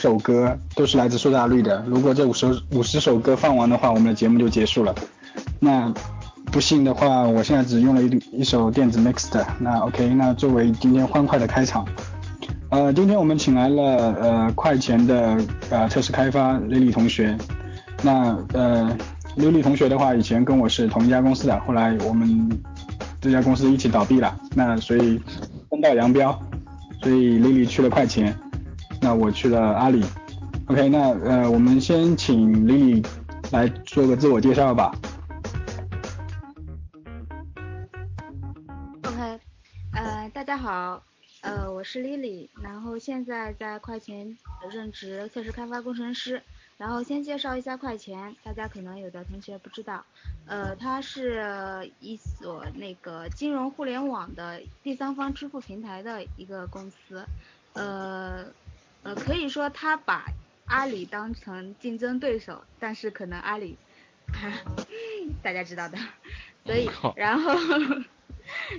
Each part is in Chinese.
首歌都是来自苏打绿的。如果这五首五十首歌放完的话，我们的节目就结束了。那不幸的话，我现在只用了一一首电子 mix 的。那 OK，那作为今天欢快的开场，呃，今天我们请来了呃快钱的呃测试开发 Lily 同学。那呃 Lily 同学的话，以前跟我是同一家公司的，后来我们这家公司一起倒闭了，那所以分道扬镳，所以 Lily 去了快钱，那我去了阿里。OK，那呃我们先请 Lily 来做个自我介绍吧。OK，呃大家好，呃，我是 Lily，然后现在在快钱任职测试开发工程师。然后先介绍一下快钱，大家可能有的同学不知道，呃，它是一所那个金融互联网的第三方支付平台的一个公司，呃，呃，可以说他把阿里当成竞争对手，但是可能阿里，大家知道的，所以然后。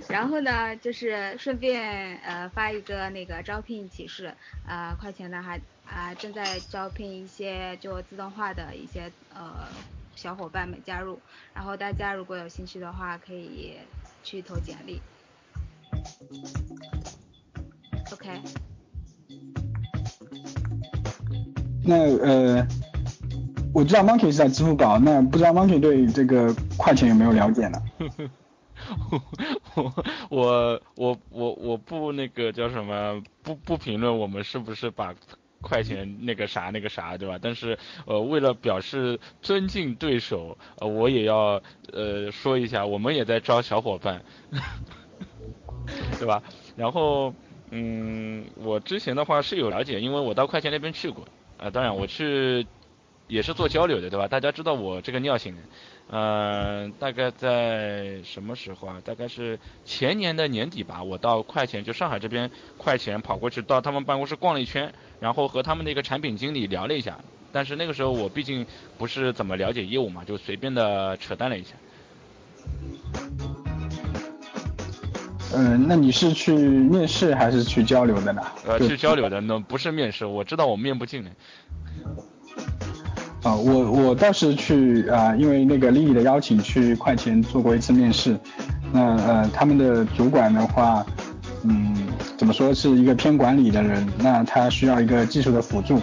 然后呢，就是顺便呃发一个那个招聘启事，呃，快钱呢还啊正在招聘一些就自动化的一些呃小伙伴们加入，然后大家如果有兴趣的话，可以去投简历。OK。那呃，我知道 Monkey 是在支付宝，那不知道 Monkey 对这个快钱有没有了解呢？我我我我我不那个叫什么不不评论我们是不是把快钱那个啥那个啥对吧？但是呃为了表示尊敬对手，呃我也要呃说一下，我们也在招小伙伴，对吧？然后嗯我之前的话是有了解，因为我到快钱那边去过，啊当然我去也是做交流的对吧？大家知道我这个尿性。嗯，大概在什么时候啊？大概是前年的年底吧。我到快钱，就上海这边快钱跑过去，到他们办公室逛了一圈，然后和他们的一个产品经理聊了一下。但是那个时候我毕竟不是怎么了解业务嘛，就随便的扯淡了一下。嗯，那你是去面试还是去交流的呢？呃，去交流的，那不是面试。我知道我面不进的。啊，我我倒是去啊，因为那个丽丽的邀请去快钱做过一次面试，那呃他们的主管的话，嗯，怎么说是一个偏管理的人，那他需要一个技术的辅助，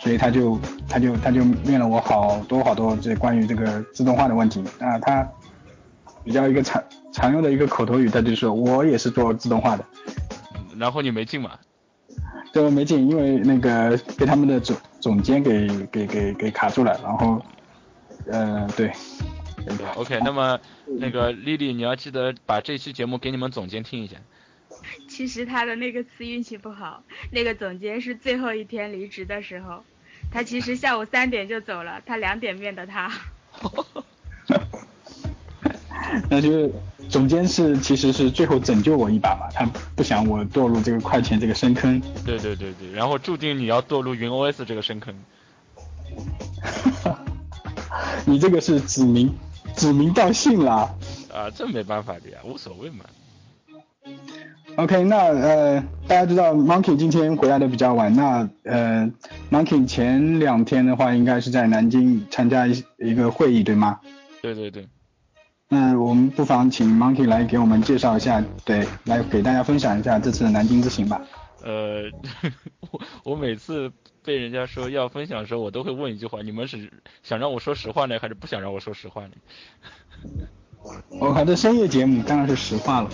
所以他就他就他就面了我好多好多这关于这个自动化的问题啊，他比较一个常常用的一个口头语，他就说我也是做自动化的，然后你没进嘛？对，我没进，因为那个被他们的总总监给给给给卡住了，然后，呃，对。OK，那么那个丽丽，你要记得把这期节目给你们总监听一下。其实他的那个词运气不好，那个总监是最后一天离职的时候，他其实下午三点就走了，他两点面的他。那就是总监是其实是最后拯救我一把嘛，他不想我堕入这个快钱这个深坑。对对对对，然后注定你要堕入云 OS 这个深坑。你这个是指名指名道姓啦。啊，这没办法的呀，无所谓嘛。OK，那呃，大家知道 Monkey 今天回来的比较晚，那呃，Monkey 前两天的话应该是在南京参加一一个会议，对吗？对对对。那我们不妨请 Monkey 来给我们介绍一下，对，来给大家分享一下这次的南京之行吧。呃，我我每次被人家说要分享的时候，我都会问一句话：你们是想让我说实话呢，还是不想让我说实话呢？我还在深夜节目，当然是实话了。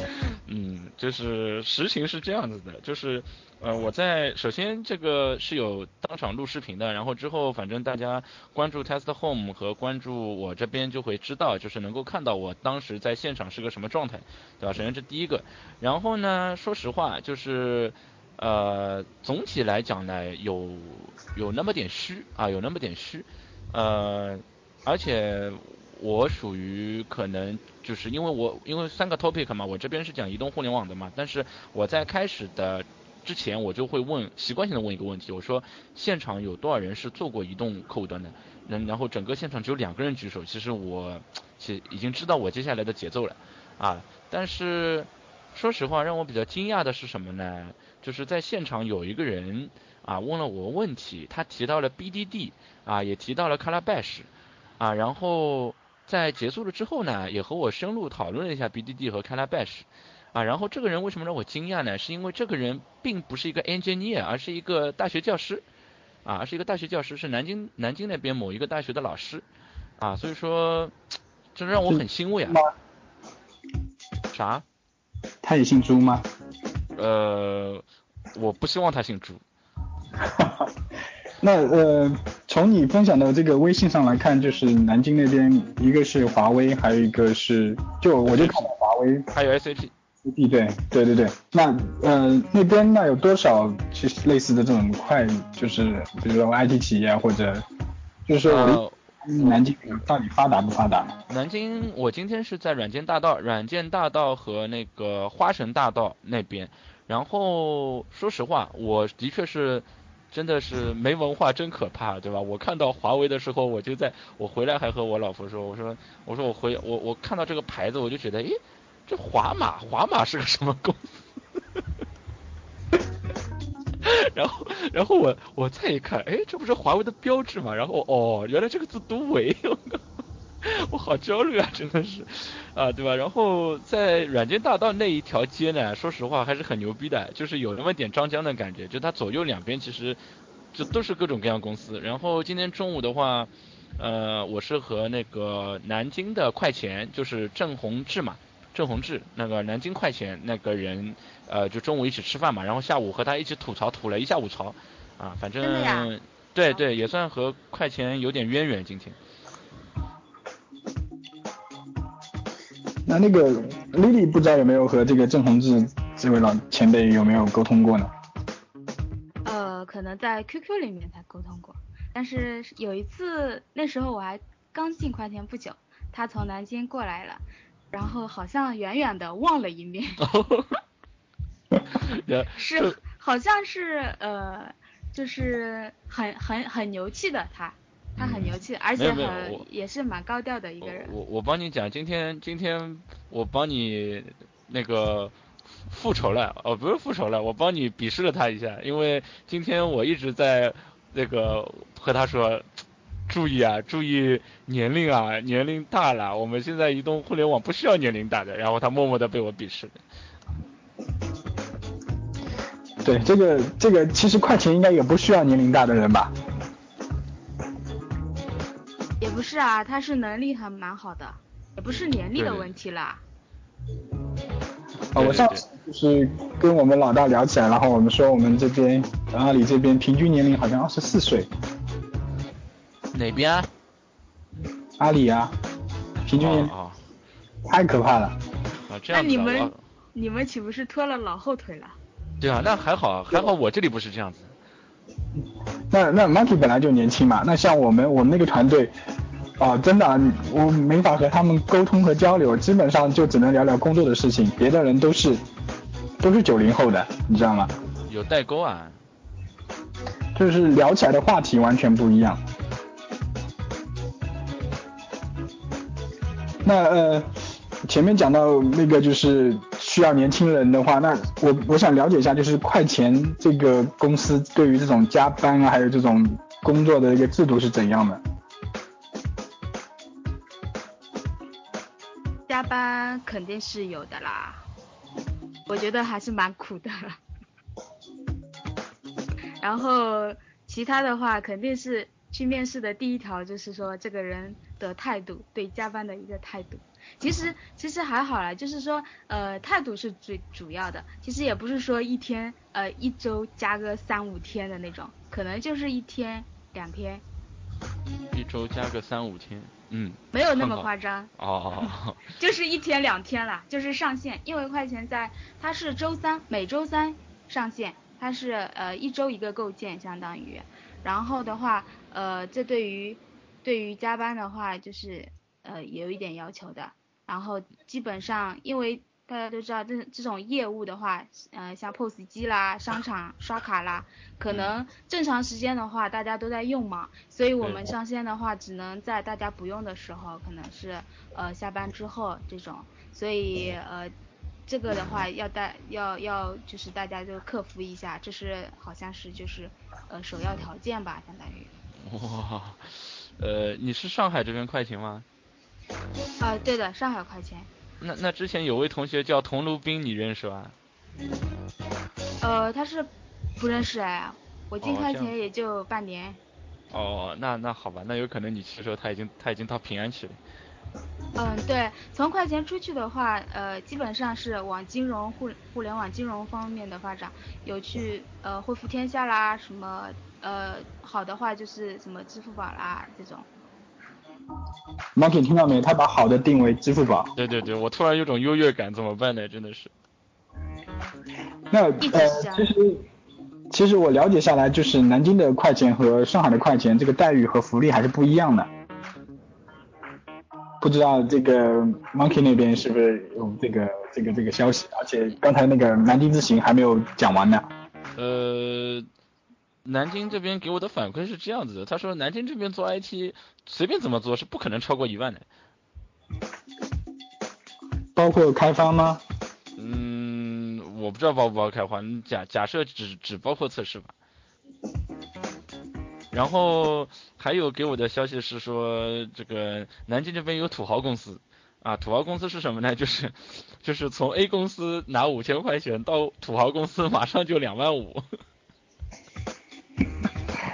嗯，就是实情是这样子的，就是。呃，我在首先这个是有当场录视频的，然后之后反正大家关注 Test Home 和关注我这边就会知道，就是能够看到我当时在现场是个什么状态，对吧？首先这第一个，然后呢，说实话就是呃，总体来讲呢，有有那么点虚啊，有那么点虚，呃，而且我属于可能就是因为我因为三个 topic 嘛，我这边是讲移动互联网的嘛，但是我在开始的。之前我就会问习惯性的问一个问题，我说现场有多少人是做过移动客户端的？然然后整个现场只有两个人举手，其实我其实已经知道我接下来的节奏了啊。但是说实话，让我比较惊讶的是什么呢？就是在现场有一个人啊问了我问题，他提到了 BDD 啊，也提到了 Calabash 啊，然后在结束了之后呢，也和我深入讨论了一下 BDD 和 Calabash 啊，然后这个人为什么让我惊讶呢？是因为这个人并不是一个 engineer，而是一个大学教师啊，是一个大学教师，是南京南京那边某一个大学的老师啊，所以说这让我很欣慰啊。啥？他也姓朱吗？呃，我不希望他姓朱。那呃，从你分享的这个微信上来看，就是南京那边一个是华为，还有一个是就我就看到华为，还有 SAP。对对对对对。那呃那边那有多少其实类似的这种快，就是比如说 IT 企业或者就是说南京到底发达不发达？南京我今天是在软件大道、软件大道和那个花神大道那边。然后说实话，我的确是，真的是没文化真可怕，对吧？我看到华为的时候，我就在我回来还和我老婆说，我说我说我回我我看到这个牌子，我就觉得，诶，这华马华马是个什么公司？然后然后我我再一看，诶，这不是华为的标志吗？然后哦，原来这个字读为。我好焦虑啊，真的是，啊，对吧？然后在软件大道那一条街呢，说实话还是很牛逼的，就是有那么点张江的感觉，就它左右两边其实就都是各种各样公司。然后今天中午的话，呃，我是和那个南京的快钱，就是郑宏志嘛，郑宏志那个南京快钱那个人，呃，就中午一起吃饭嘛，然后下午和他一起吐槽吐了一下午槽，啊，反正对对，也算和快钱有点渊源今天。那那个 Lily 不知道有没有和这个郑宏志这位老前辈有没有沟通过呢？呃，可能在 QQ 里面才沟通过，但是有一次那时候我还刚进快田不久，他从南京过来了，然后好像远远的望了一面，是好像是呃就是很很很牛气的他。他很牛气，而且很也是蛮高调的一个人。我我帮你讲，今天今天我帮你那个复仇了，哦不是复仇了，我帮你鄙视了他一下，因为今天我一直在那个和他说，注意啊，注意年龄啊，年龄大了，我们现在移动互联网不需要年龄大的，然后他默默的被我鄙视了。对，这个这个其实快钱应该也不需要年龄大的人吧。不是啊，他是能力还蛮好的，也不是年龄的问题啦。啊，我上次就是跟我们老大聊起来，然后我们说我们这边阿里这边平均年龄好像二十四岁。哪边啊？阿里啊，平均年龄太可怕了。啊，这样那你们你们岂不是拖了老后腿了？对啊，那还好还好我这里不是这样子。那那 Monkey 本来就年轻嘛，那像我们我们那个团队。啊，真的，我没法和他们沟通和交流，基本上就只能聊聊工作的事情。别的人都是都是九零后的，你知道吗？有代沟啊。就是聊起来的话题完全不一样。那呃，前面讲到那个就是需要年轻人的话，那我我想了解一下，就是快钱这个公司对于这种加班啊，还有这种工作的一个制度是怎样的？加班肯定是有的啦，我觉得还是蛮苦的。然后其他的话，肯定是去面试的第一条就是说这个人的态度，对加班的一个态度。其实其实还好啦，就是说呃态度是最主要的。其实也不是说一天呃一周加个三五天的那种，可能就是一天两天。一周加个三五天。嗯，没有那么夸张哦，就是一天两天啦，就是上线，因为快钱在它是周三每周三上线，它是呃一周一个构建相当于，然后的话呃这对于对于加班的话就是呃有一点要求的，然后基本上因为。大家都知道，这这种业务的话，呃，像 POS 机啦、商场刷卡啦，可能正常时间的话，大家都在用嘛，所以我们上线的话，只能在大家不用的时候，可能是呃下班之后这种，所以呃这个的话要大要要就是大家就克服一下，这是好像是就是呃首要条件吧，相当于。哇，呃，你是上海这边快勤吗？啊，对的，上海快钱。那那之前有位同学叫桐庐斌，你认识吧？呃，他是不认识哎，我进快钱也就半年。哦，那那好吧，那有可能你去的时候他已经他已经到平安去了。嗯，对，从快钱出去的话，呃，基本上是往金融互互联网金融方面的发展，有去呃汇富天下啦，什么呃好的话就是什么支付宝啦这种。Monkey 听到没？他把好的定为支付宝。对对对，我突然有种优越感，怎么办呢？真的是。那呃，其实其实我了解下来，就是南京的快钱和上海的快钱，这个待遇和福利还是不一样的。不知道这个 Monkey 那边是不是有这个这个这个消息？而且刚才那个南京之行还没有讲完呢。呃。南京这边给我的反馈是这样子的，他说南京这边做 IT 随便怎么做是不可能超过一万的，包括开发吗？嗯，我不知道包不包开发，假假设只只包括测试吧。然后还有给我的消息是说，这个南京这边有土豪公司啊，土豪公司是什么呢？就是就是从 A 公司拿五千块钱到土豪公司马上就两万五。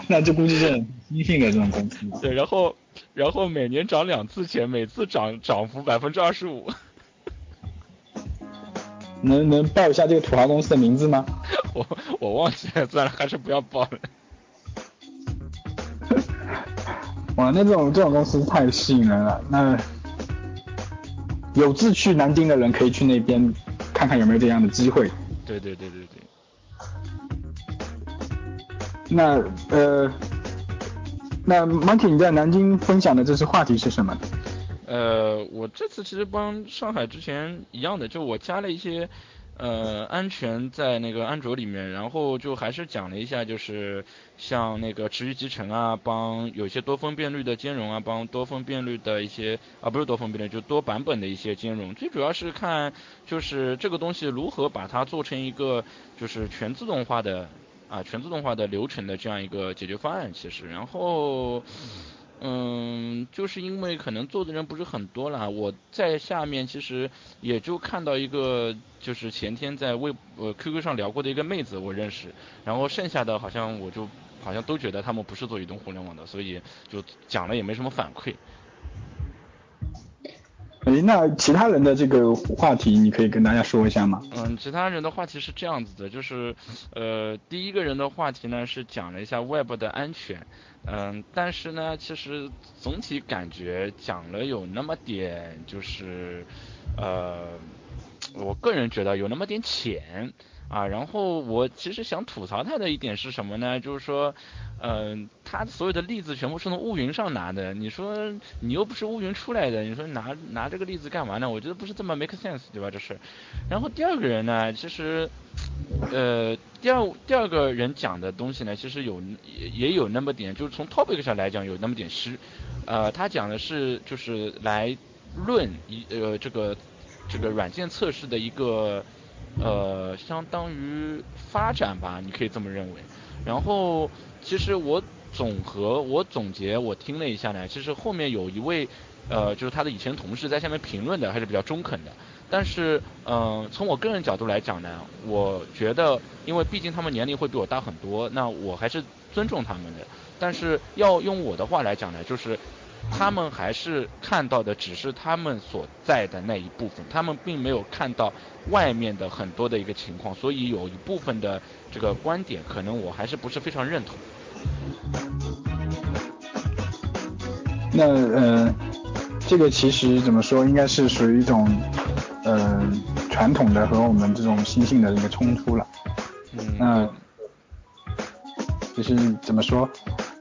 那这估计是新兴的这种公司。对，然后，然后每年涨两次钱，每次涨涨幅百分之二十五。能能报一下这个土豪公司的名字吗？我我忘记了，算了，还是不要报了。哇，那这种这种公司太吸引人了。那有志去南京的人可以去那边看看有没有这样的机会。对对对对对。那呃，那 Monkey 你在南京分享的这次话题是什么？呃，我这次其实帮上海之前一样的，就我加了一些呃安全在那个安卓里面，然后就还是讲了一下，就是像那个持续集成啊，帮有些多分辨率的兼容啊，帮多分辨率的一些啊不是多分辨率，就多版本的一些兼容，最主要是看就是这个东西如何把它做成一个就是全自动化的。啊，全自动化的流程的这样一个解决方案，其实，然后，嗯，就是因为可能做的人不是很多了，我在下面其实也就看到一个，就是前天在微呃 QQ 上聊过的一个妹子，我认识，然后剩下的好像我就好像都觉得他们不是做移动互联网的，所以就讲了也没什么反馈。哎，那其他人的这个话题，你可以跟大家说一下吗？嗯，其他人的话题是这样子的，就是，呃，第一个人的话题呢是讲了一下 Web 的安全，嗯，但是呢，其实总体感觉讲了有那么点，就是，呃，我个人觉得有那么点浅。啊，然后我其实想吐槽他的一点是什么呢？就是说，嗯，他所有的例子全部是从乌云上拿的。你说你又不是乌云出来的，你说拿拿这个例子干嘛呢？我觉得不是这么 make sense，对吧？这是。然后第二个人呢，其实，呃，第二第二个人讲的东西呢，其实有也也有那么点，就是从 topic 上来讲有那么点失。呃，他讲的是就是来论一呃这个这个软件测试的一个。呃，相当于发展吧，你可以这么认为。然后，其实我总和我总结，我听了一下呢，其实后面有一位，呃，就是他的以前同事在下面评论的还是比较中肯的。但是，嗯，从我个人角度来讲呢，我觉得，因为毕竟他们年龄会比我大很多，那我还是尊重他们的。但是要用我的话来讲呢，就是。他们还是看到的只是他们所在的那一部分，他们并没有看到外面的很多的一个情况，所以有一部分的这个观点，可能我还是不是非常认同。那呃，这个其实怎么说，应该是属于一种呃传统的和我们这种新兴的一个冲突了。嗯。那就是怎么说？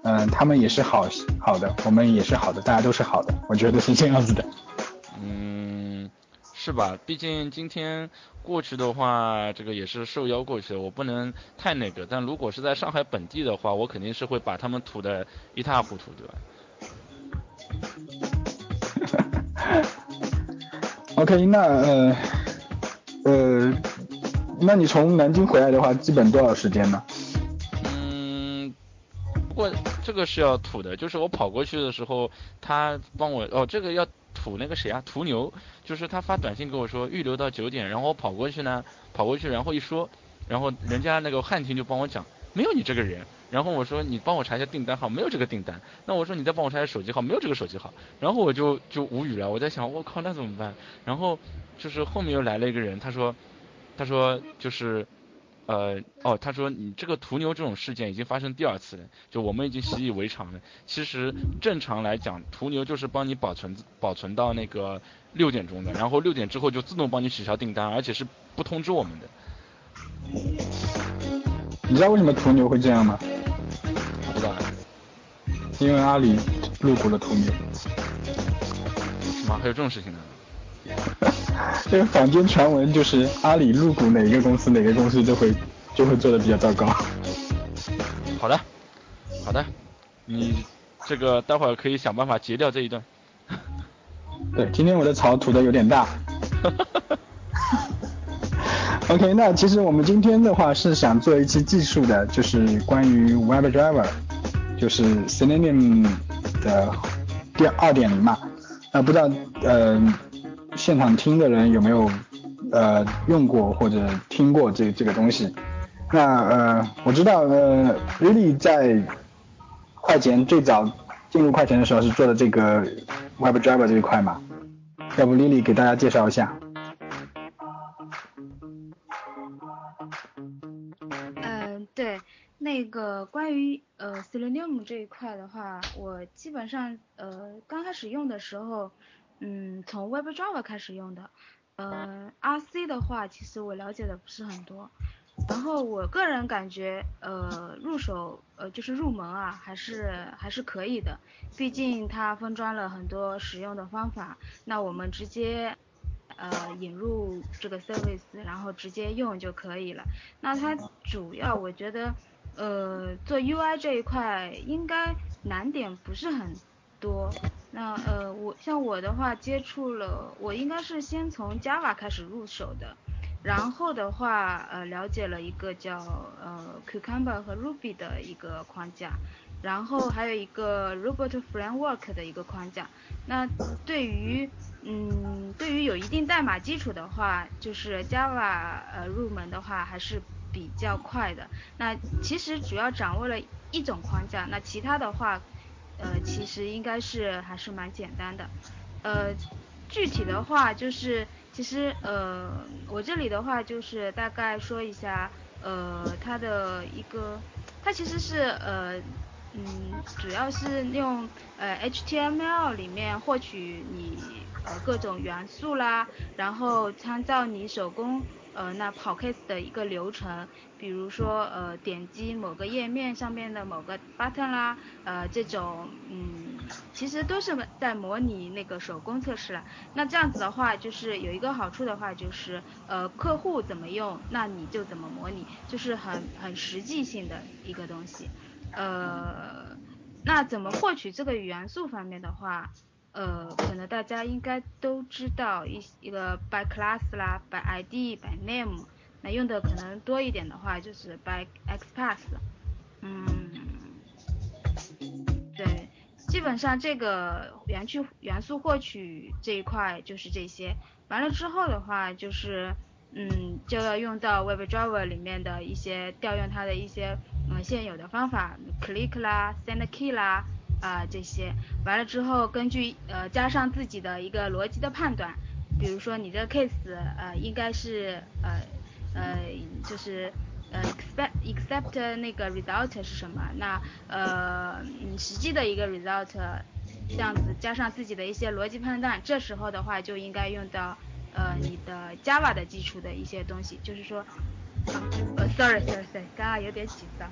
嗯，他们也是好好的，我们也是好的，大家都是好的，我觉得是这样子的。嗯，是吧？毕竟今天过去的话，这个也是受邀过去的，我不能太那个。但如果是在上海本地的话，我肯定是会把他们吐的一塌糊涂，对吧？OK，那呃呃，那你从南京回来的话，基本多少时间呢？嗯过这个是要吐的，就是我跑过去的时候，他帮我哦，这个要吐那个谁啊，途牛，就是他发短信给我说预留到九点，然后我跑过去呢，跑过去然后一说，然后人家那个汉庭就帮我讲，没有你这个人，然后我说你帮我查一下订单号，没有这个订单，那我说你再帮我查一下手机号，没有这个手机号，然后我就就无语了，我在想我靠那怎么办？然后就是后面又来了一个人，他说他说就是。呃，哦，他说你这个途牛这种事件已经发生第二次了，就我们已经习以为常了。其实正常来讲，途牛就是帮你保存保存到那个六点钟的，然后六点之后就自动帮你取消订单，而且是不通知我们的。你知道为什么途牛会这样吗？不知道。因为阿里入股了途牛。什么？还有这种事情呢？这 个坊间传闻就是阿里入股哪个公司，哪个公司就会就会做的比较糟糕。好的，好的，你这个待会儿可以想办法截掉这一段。对，今天我的草吐的有点大。OK，那其实我们今天的话是想做一期技术的，就是关于 WebDriver，就是 Selenium 的第二点零嘛。啊，不知道，呃。现场听的人有没有呃用过或者听过这这个东西？那呃我知道呃 Lily 在快钱最早进入快钱的时候是做的这个 WebDriver 这一块嘛？要不 Lily 给大家介绍一下？嗯，对，那个关于呃 Selenium 这一块的话，我基本上呃刚开始用的时候。嗯，从 WebDriver 开始用的，嗯，RC 的话，其实我了解的不是很多。然后我个人感觉，呃，入手，呃，就是入门啊，还是还是可以的。毕竟它分装了很多使用的方法，那我们直接，呃，引入这个 service，然后直接用就可以了。那它主要我觉得，呃，做 UI 这一块应该难点不是很多。那呃，我像我的话接触了，我应该是先从 Java 开始入手的，然后的话呃了解了一个叫呃 Cucumber 和 Ruby 的一个框架，然后还有一个 Robot Framework 的一个框架。那对于嗯对于有一定代码基础的话，就是 Java 呃入门的话还是比较快的。那其实主要掌握了一种框架，那其他的话。呃，其实应该是还是蛮简单的，呃，具体的话就是，其实呃，我这里的话就是大概说一下，呃，它的一个，它其实是呃，嗯，主要是用呃 HTML 里面获取你呃各种元素啦，然后参照你手工。呃，那跑 case 的一个流程，比如说呃点击某个页面上面的某个 button 啦，呃这种嗯，其实都是在模拟那个手工测试了。那这样子的话，就是有一个好处的话，就是呃客户怎么用，那你就怎么模拟，就是很很实际性的一个东西。呃，那怎么获取这个元素方面的话？呃，可能大家应该都知道一一个 by class 啦，by ID by name，那用的可能多一点的话就是 by XPath，嗯，对，基本上这个元区元素获取这一块就是这些，完了之后的话就是，嗯，就要用到 WebDriver 里面的一些调用它的一些嗯现有的方法，click 啦，send key 啦。啊，这些完了之后，根据呃加上自己的一个逻辑的判断，比如说你这个 case 呃应该是呃呃就是呃 expect except 那个 result 是什么？那呃你实际的一个 result 这样子加上自己的一些逻辑判断，这时候的话就应该用到呃你的 Java 的基础的一些东西，就是说呃 sorry sorry sorry，刚刚有点紧张。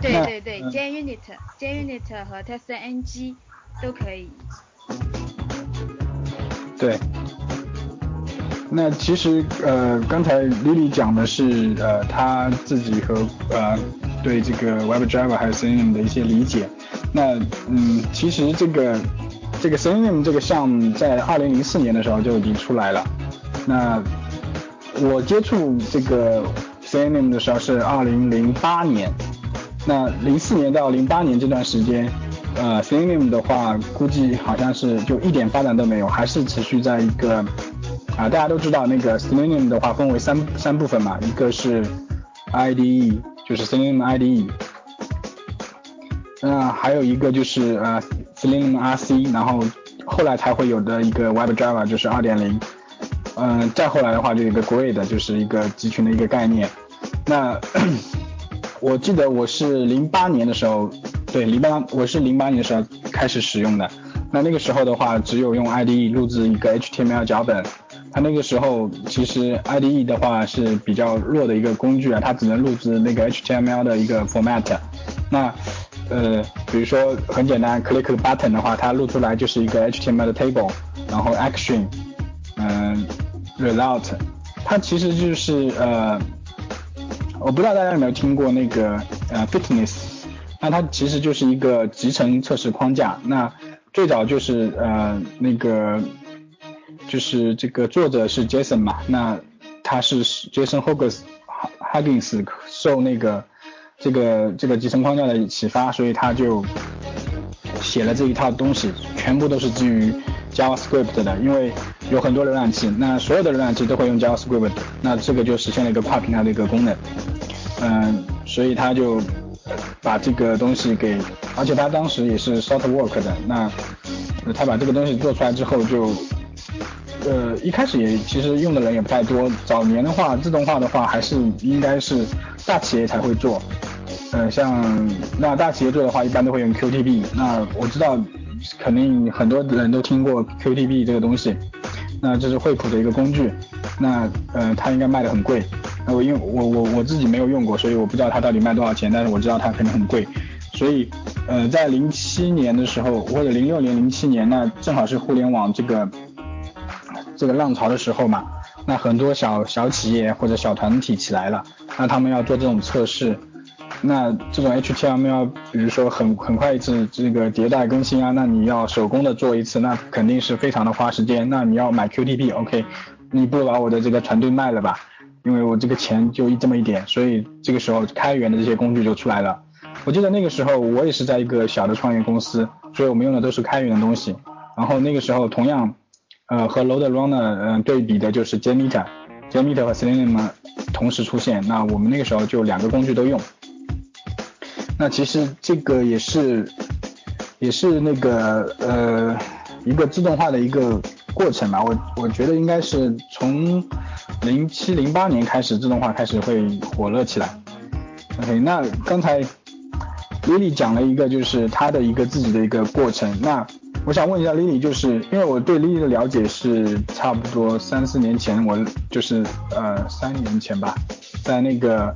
对对对，JUnit、JUnit 和 TestNG 都可以。对。那其实呃，刚才 Lily 讲的是呃，他自己和呃对这个 WebDriver 还有 Selenium 的一些理解。那嗯，其实这个这个 Selenium 这个项目在二零零四年的时候就已经出来了。那我接触这个 Selenium 的时候是二零零八年，那零四年到零八年这段时间，呃，Selenium 的话估计好像是就一点发展都没有，还是持续在一个啊，大家都知道那个 Selenium 的话分为三三部分嘛，一个是 IDE，就是 Selenium IDE，那还有一个就是呃 Selenium RC，然后后来才会有的一个 WebDriver 就是二点零。嗯，再后来的话就一个 Grid，就是一个集群的一个概念。那我记得我是零八年的时候，对，零八我是零八年的时候开始使用的。那那个时候的话，只有用 IDE 录制一个 HTML 脚本。它那个时候其实 IDE 的话是比较弱的一个工具啊，它只能录制那个 HTML 的一个 format。那呃，比如说很简单，click button 的话，它录出来就是一个 HTML 的 table，然后 action，嗯。Result，它其实就是呃，我不知道大家有没有听过那个呃 Fitness，那它其实就是一个集成测试框架。那最早就是呃那个就是这个作者是 Jason 嘛，那他是 Jason Huggins Huggins 受那个这个这个集成框架的启发，所以他就写了这一套东西，全部都是基于。JavaScript 的，因为有很多浏览器，那所有的浏览器都会用 JavaScript，那这个就实现了一个跨平台的一个功能，嗯，所以他就把这个东西给，而且他当时也是 short work 的，那他把这个东西做出来之后，就呃一开始也其实用的人也不太多，早年的话自动化的话还是应该是大企业才会做，嗯，像那大企业做的话一般都会用 QTB，那我知道。肯定很多人都听过 QTB 这个东西，那这是惠普的一个工具，那呃它应该卖的很贵，那我因为我我我自己没有用过，所以我不知道它到底卖多少钱，但是我知道它肯定很贵，所以呃在零七年的时候或者零六年零七年，那正好是互联网这个这个浪潮的时候嘛，那很多小小企业或者小团体起来了，那他们要做这种测试。那这种 HTML，比如说很很快一次这个迭代更新啊，那你要手工的做一次，那肯定是非常的花时间。那你要买 QTP，OK，你不把我的这个团队卖了吧，因为我这个钱就一这么一点，所以这个时候开源的这些工具就出来了。我记得那个时候我也是在一个小的创业公司，所以我们用的都是开源的东西。然后那个时候同样，呃和 Load Runner 对比的就是 JMeter，JMeter 和 Selenium 同时出现，那我们那个时候就两个工具都用。那其实这个也是，也是那个呃一个自动化的一个过程吧。我我觉得应该是从零七零八年开始自动化开始会火热起来。OK，那刚才 Lily 讲了一个就是他的一个自己的一个过程。那我想问一下 Lily，就是因为我对 Lily 的了解是差不多三四年前，我就是呃三年前吧。在那个，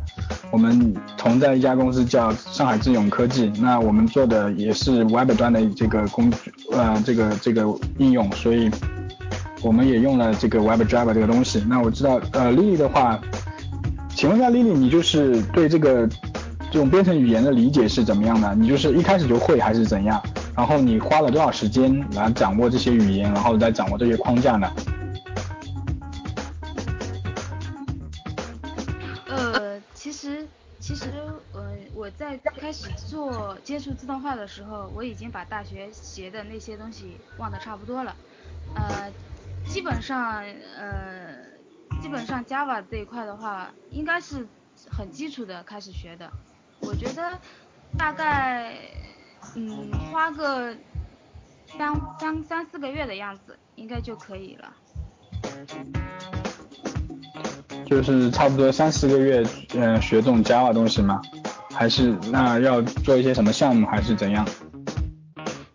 我们同在一家公司叫上海智勇科技，那我们做的也是 Web 端的这个工具，呃，这个这个应用，所以我们也用了这个 WebDriver 这个东西。那我知道，呃，Lily 的话，请问一下 Lily，你就是对这个这种编程语言的理解是怎么样的？你就是一开始就会还是怎样？然后你花了多少时间来掌握这些语言，然后再掌握这些框架呢？呃，其实其实，呃，我在开始做接触自动化的时候，我已经把大学学的那些东西忘得差不多了。呃，基本上呃，基本上 Java 这一块的话，应该是很基础的开始学的。我觉得大概嗯花个三三三四个月的样子，应该就可以了。就是差不多三四个月，嗯，学这种 Java 东西吗？还是那要做一些什么项目，还是怎样？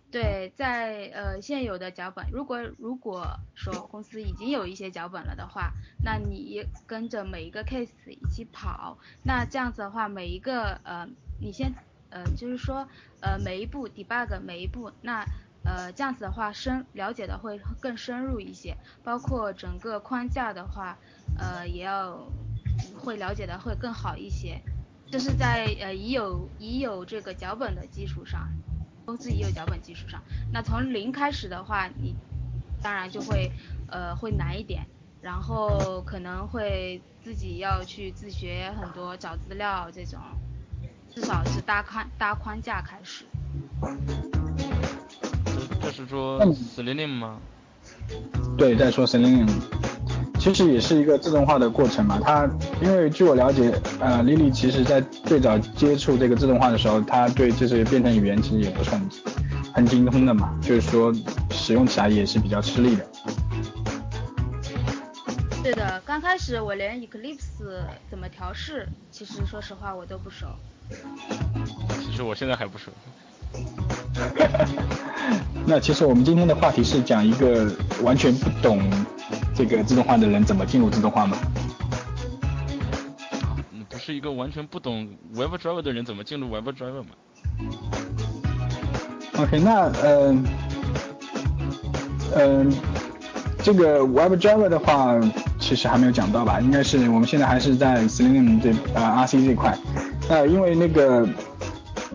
对，在呃现有的脚本，如果如果说公司已经有一些脚本了的话，那你跟着每一个 case 一起跑，那这样子的话，每一个呃你先呃就是说呃每一步 debug 每一步，那呃这样子的话深了解的会更深入一些，包括整个框架的话，呃也要会了解的会更好一些。就是在呃已有已有这个脚本的基础上，公司已有脚本基础上，那从零开始的话，你当然就会呃会难一点。然后可能会自己要去自学很多，找资料这种，至少是搭框搭框架开始。这是说 Selenium 吗？对，在说 Selenium。其实也是一个自动化的过程嘛。它因为据我了解，呃，Lily 其实在最早接触这个自动化的时候，他对这些编程语言其实也不是很很精通的嘛，就是说使用起来也是比较吃力的。对的，刚开始我连 Eclipse 怎么调试，其实说实话我都不熟。其实我现在还不熟。那其实我们今天的话题是讲一个完全不懂这个自动化的人怎么进入自动化吗？你不是一个完全不懂 WebDriver 的人怎么进入 WebDriver 吗？OK，那嗯嗯，这个 WebDriver 的话其实还没有讲到吧？应该是我们现在还是在 Selenium 这啊 RC 这块。呃因为那个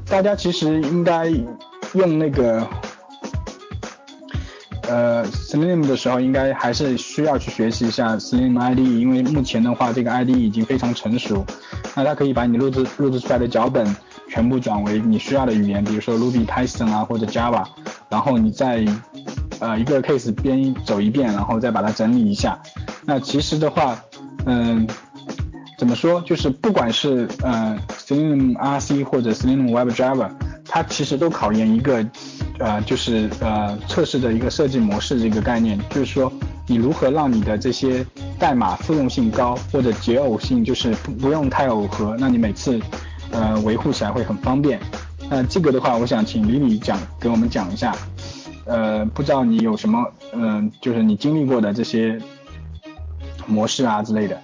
大家其实应该用那个。呃，Selenium 的时候应该还是需要去学习一下 Selenium ID，因为目前的话这个 ID 已经非常成熟，那它可以把你录制录制出来的脚本全部转为你需要的语言，比如说 Ruby、Python 啊或者 Java，然后你再呃一个 case 编走一遍，然后再把它整理一下。那其实的话，嗯，怎么说，就是不管是呃 Selenium RC 或者 Selenium WebDriver，它其实都考验一个。呃，就是呃测试的一个设计模式这个概念，就是说你如何让你的这些代码复用性高，或者解耦性就是不用太耦合，那你每次呃维护起来会很方便。那这个的话，我想请李李讲给我们讲一下，呃，不知道你有什么嗯，就是你经历过的这些模式啊之类的。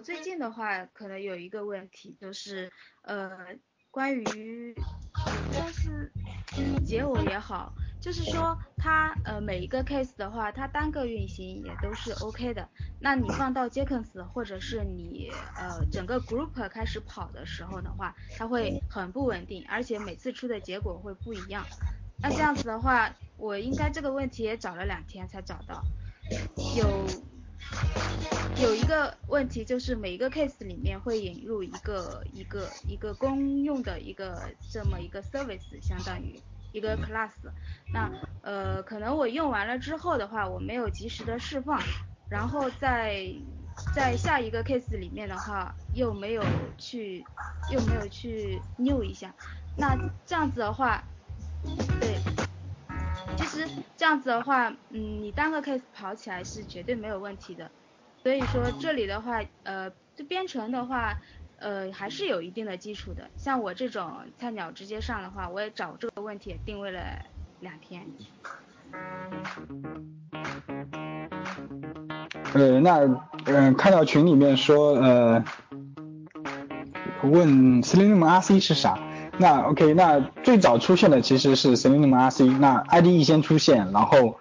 最近的话，可能有一个问题，就是呃，关于但是解耦也好，就是说它呃每一个 case 的话，它单个运行也都是 OK 的。那你放到 Jenkins 或者是你呃整个 group 开始跑的时候的话，它会很不稳定，而且每次出的结果会不一样。那这样子的话，我应该这个问题也找了两天才找到，有。有一个问题就是每一个 case 里面会引入一个一个一个公用的一个这么一个 service，相当于一个 class。那呃可能我用完了之后的话，我没有及时的释放，然后在在下一个 case 里面的话又没有去又没有去 new 一下，那这样子的话，对，其实这样子的话，嗯，你单个 case 跑起来是绝对没有问题的。所以说这里的话，呃，这编程的话，呃，还是有一定的基础的。像我这种菜鸟直接上的话，我也找这个问题定位了两天。呃，那嗯，看到群里面说呃，问 Selenium RC 是啥？那 OK，那最早出现的其实是 Selenium RC，那 IDE 先出现，然后。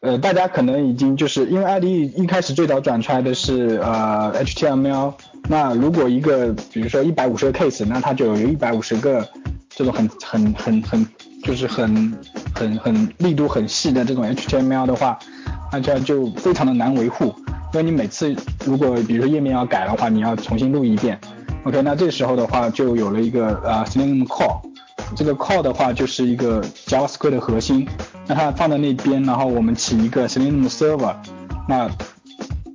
呃，大家可能已经就是因为 IDE 一开始最早转出来的是呃 HTML，那如果一个比如说一百五十个 case，那它就有一百五十个这种很很很很就是很很很力度很细的这种 HTML 的话，那这样就非常的难维护，因为你每次如果比如说页面要改的话，你要重新录一遍。OK，那这时候的话就有了一个呃 Selenium Core。这个 core 的话就是一个 JavaScript 的核心，那它放在那边，然后我们起一个 Selenium Server，那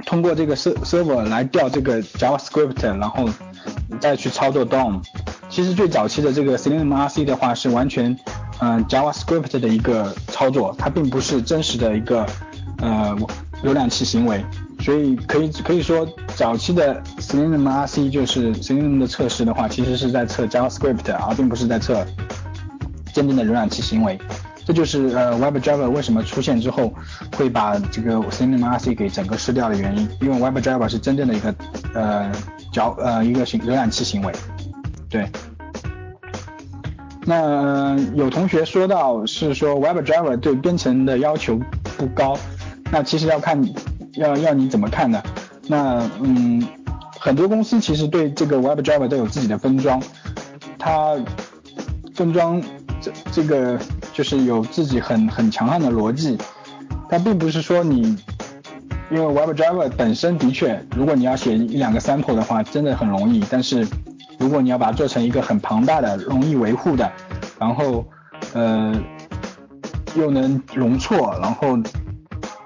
通过这个 server 来调这个 JavaScript，然后再去操作 DOM。其实最早期的这个 Selenium RC 的话是完全嗯 JavaScript 的一个操作，它并不是真实的一个呃浏览器行为。所以可以可以说，早期的 Selenium RC 就是 Selenium 的测试的话，其实是在测 JavaScript，而并不是在测真正的浏览器行为。这就是呃 WebDriver 为什么出现之后会把这个 Selenium RC 给整个失掉的原因，因为 WebDriver 是真正的一个呃脚呃一个行浏览器行为。对。那有同学说到是说 WebDriver 对编程的要求不高，那其实要看。要要你怎么看呢？那嗯，很多公司其实对这个 WebDriver 都有自己的分装，它分装这这个就是有自己很很强悍的逻辑。它并不是说你，因为 WebDriver 本身的确，如果你要写一两个 sample 的话，真的很容易。但是如果你要把它做成一个很庞大的、容易维护的，然后呃又能容错，然后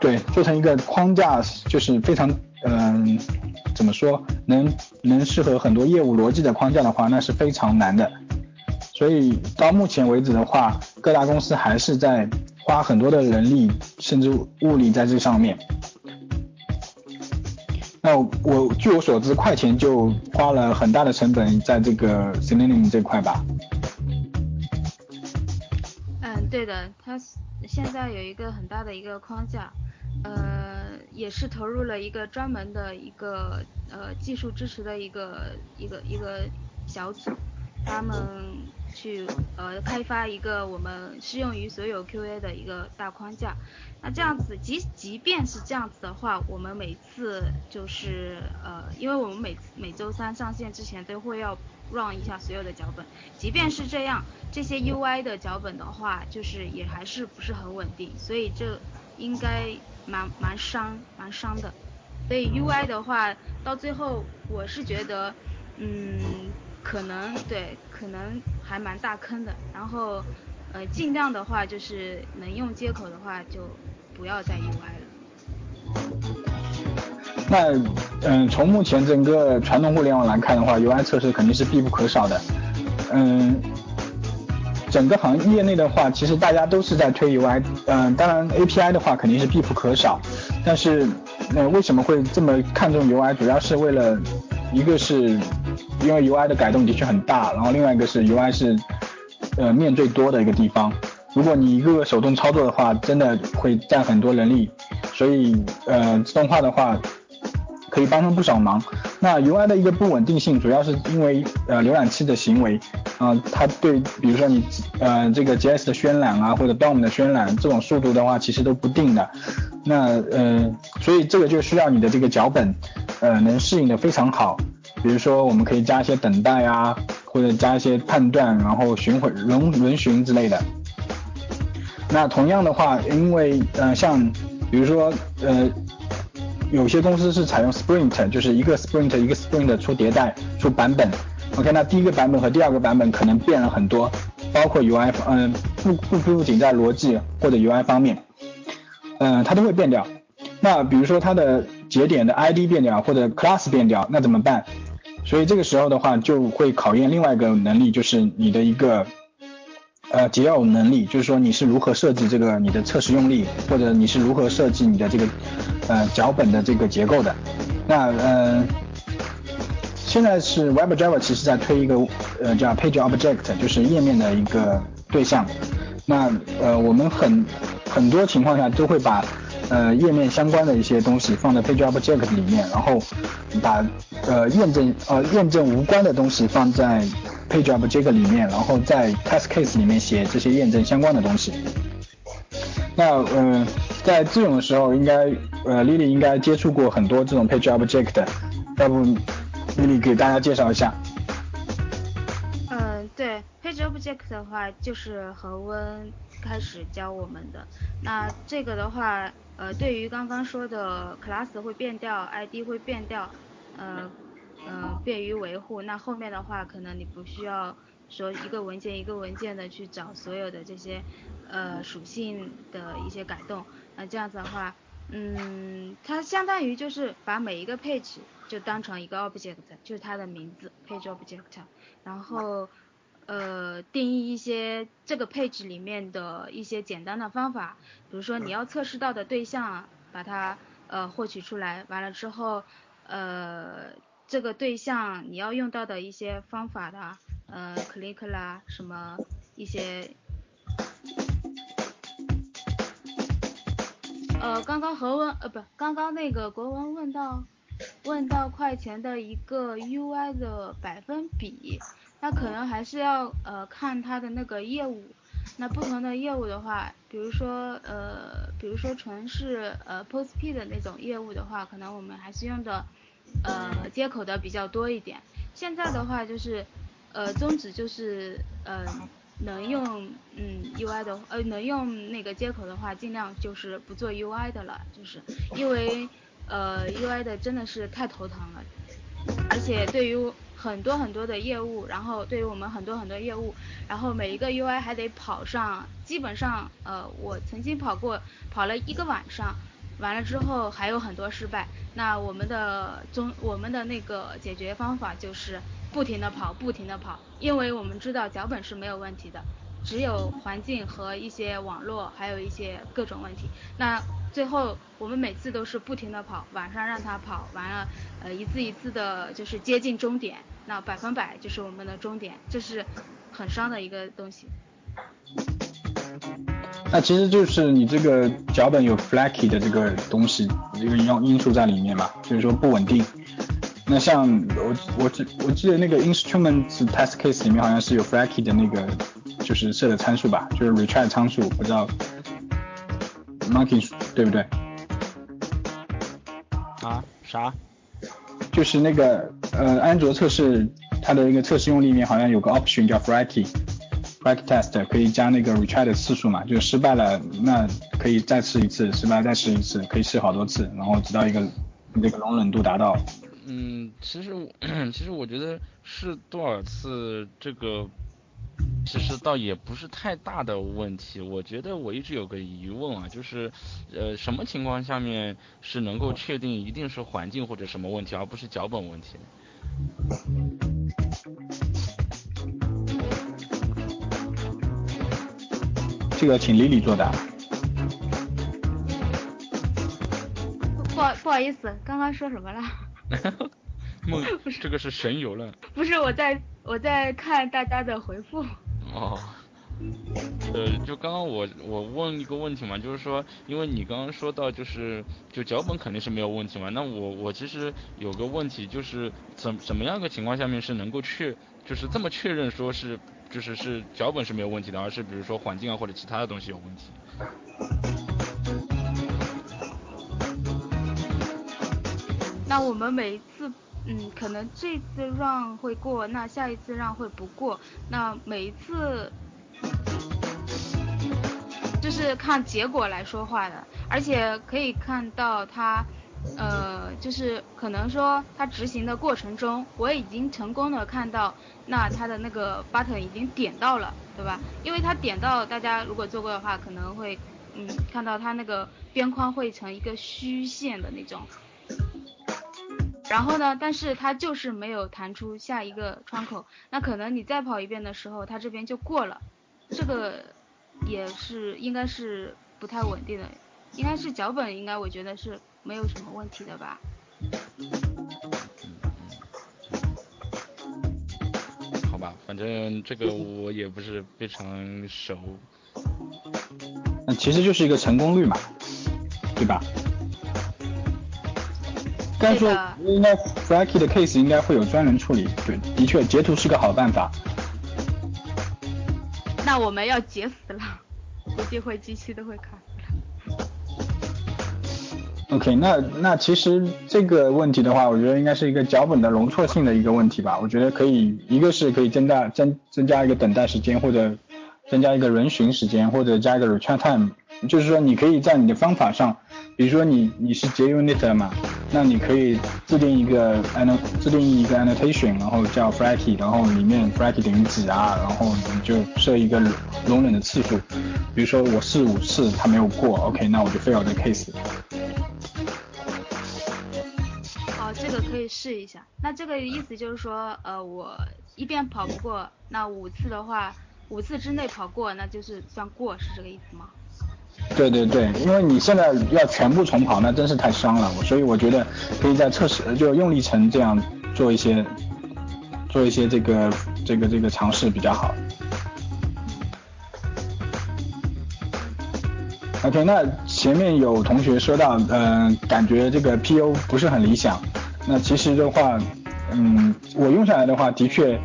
对做成一个框架，就是非常嗯怎么说，能能适合很多业务逻辑的框架的话，那是非常难的。所以到目前为止的话，各大公司还是在。花很多的人力甚至物力在这上面。那我据我所知，快钱就花了很大的成本在这个 Selenium 这块吧。嗯，对的，它现在有一个很大的一个框架，呃，也是投入了一个专门的一个呃技术支持的一个一个一个小组，他们。去呃开发一个我们适用于所有 QA 的一个大框架。那这样子，即即便是这样子的话，我们每次就是呃，因为我们每每周三上线之前都会要 run 一下所有的脚本。即便是这样，这些 UI 的脚本的话，就是也还是不是很稳定，所以这应该蛮蛮伤蛮伤的。所以 UI 的话，到最后我是觉得，嗯。可能对，可能还蛮大坑的。然后，呃，尽量的话就是能用接口的话，就不要再 UI 了。那，嗯，从目前整个传统互联网来看的话，UI 测试肯定是必不可少的。嗯，整个行业内的话，其实大家都是在推 UI。嗯，当然 API 的话肯定是必不可少。但是，那为什么会这么看重 UI？主要是为了，一个是。因为 UI 的改动的确很大，然后另外一个是 UI 是呃面最多的一个地方。如果你一个个手动操作的话，真的会占很多人力，所以呃自动化的话可以帮上不少忙。那 UI 的一个不稳定性，主要是因为呃浏览器的行为，啊它对比如说你呃这个 JS 的渲染啊或者 DOM 的渲染这种速度的话，其实都不定的。那呃所以这个就需要你的这个脚本呃能适应的非常好。比如说，我们可以加一些等待啊，或者加一些判断，然后巡回轮轮巡之类的。那同样的话，因为呃，像比如说呃，有些公司是采用 Sprint，就是一个 Sprint 一个 Sprint 出迭代出版本。OK，那第一个版本和第二个版本可能变了很多，包括 UI，嗯，不不不仅在逻辑或者 UI 方面，嗯，它都会变掉。那比如说它的节点的 ID 变掉或者 class 变掉，那怎么办？所以这个时候的话，就会考验另外一个能力，就是你的一个呃解耦能力，就是说你是如何设计这个你的测试用力，或者你是如何设计你的这个呃脚本的这个结构的。那呃，现在是 WebDriver 其实在推一个呃叫 Page Object，就是页面的一个对象。那呃我们很很多情况下都会把呃页面相关的一些东西放在 Page Object 里面，然后把呃，验证呃验证无关的东西放在 PageObject 里面，然后在 Test Case 里面写这些验证相关的东西。那呃，在这种的时候，应该呃 Lily 应该接触过很多这种 PageObject，要不 Lily 给大家介绍一下？嗯，对，PageObject 的话就是恒温开始教我们的。那这个的话，呃，对于刚刚说的 Class 会变调，ID 会变调。呃，呃，便于维护。那后面的话，可能你不需要说一个文件一个文件的去找所有的这些呃属性的一些改动。那这样子的话，嗯，它相当于就是把每一个 page 就当成一个 object，就是它的名字 page object，然后呃定义一些这个配置里面的一些简单的方法，比如说你要测试到的对象，把它呃获取出来，完了之后。呃，这个对象你要用到的一些方法的，呃，click 啦，什么一些，呃，刚刚何文呃不，刚刚那个国文问到问到快钱的一个 UI 的百分比，那可能还是要呃看它的那个业务，那不同的业务的话，比如说呃，比如说纯是呃 POS P 的那种业务的话，可能我们还是用的。呃，接口的比较多一点。现在的话就是，呃，宗旨就是，呃，能用嗯 UI 的呃能用那个接口的话，尽量就是不做 UI 的了，就是因为呃 UI 的真的是太头疼了，而且对于很多很多的业务，然后对于我们很多很多业务，然后每一个 UI 还得跑上，基本上呃我曾经跑过跑了一个晚上，完了之后还有很多失败，那我们的中我们的那个解决方法就是。不停的跑，不停的跑，因为我们知道脚本是没有问题的，只有环境和一些网络，还有一些各种问题。那最后我们每次都是不停的跑，晚上让他跑完了，呃，一次一次的，就是接近终点，那百分百就是我们的终点，这是很伤的一个东西。那其实就是你这个脚本有 flaky 的这个东西，这个因因素在里面嘛，就是说不稳定。那像我我记我记得那个 instrument test case 里面好像是有 flaky 的那个就是设的参数吧，就是 retry 参数，不知道 monkey 对不对？啊？啥？就是那个呃安卓测试它的一个测试用例里面好像有个 option 叫 flaky，flaky test 可以加那个 retry 的次数嘛，就是失败了那可以再试一次，失败再试一次，可以试好多次，然后直到一个那个容忍度达到。嗯，其实 其实我觉得试多少次这个，其实倒也不是太大的问题。我觉得我一直有个疑问啊，就是呃什么情况下面是能够确定一定是环境或者什么问题，而不是脚本问题？这个请 Lily 作答。不不好意思，刚刚说什么了？梦，这个是神游了。不是，我在我在看大家的回复。哦。呃，就刚刚我我问一个问题嘛，就是说，因为你刚刚说到就是就脚本肯定是没有问题嘛，那我我其实有个问题就是怎怎么样个情况下面是能够确就是这么确认说是就是是脚本是没有问题的，而是比如说环境啊或者其他的东西有问题。那我们每一次，嗯，可能这次让会过，那下一次让会不过，那每一次就是看结果来说话的，而且可以看到他，呃，就是可能说他执行的过程中，我已经成功的看到，那他的那个 button 已经点到了，对吧？因为他点到，大家如果做过的话，可能会，嗯，看到他那个边框会成一个虚线的那种。然后呢？但是它就是没有弹出下一个窗口，那可能你再跑一遍的时候，它这边就过了，这个也是应该是不太稳定的，应该是脚本应该我觉得是没有什么问题的吧。好吧，反正这个我也不是非常熟。那其实就是一个成功率嘛，对吧？该说应该 Flaky 的 case 应该会有专人处理，对，的确截图是个好办法。那我们要截死了，估计会机器都会卡死了。OK，那那其实这个问题的话，我觉得应该是一个脚本的容错性的一个问题吧。我觉得可以，一个是可以增大增增加一个等待时间，或者增加一个人巡时间，或者加一个 return time，就是说你可以在你的方法上，比如说你你是截 unit 嘛。那你可以自定一个 an 自定义一个 annotation，然后叫 flaky，然后里面 flaky 等于几啊，然后你就设一个容忍的次数，比如说我试五次它没有过，OK，那我就 fail 这 case。哦，这个可以试一下。那这个意思就是说，呃，我一遍跑不过，那五次的话，五次之内跑过，那就是算过，是这个意思吗？对对对，因为你现在要全部重跑，那真是太伤了，所以我觉得可以在测试就用力程这样做一些做一些这个这个这个尝试比较好。OK，那前面有同学说到，嗯，感觉这个 PO 不是很理想。那其实的话，嗯，我用下来的话，的确，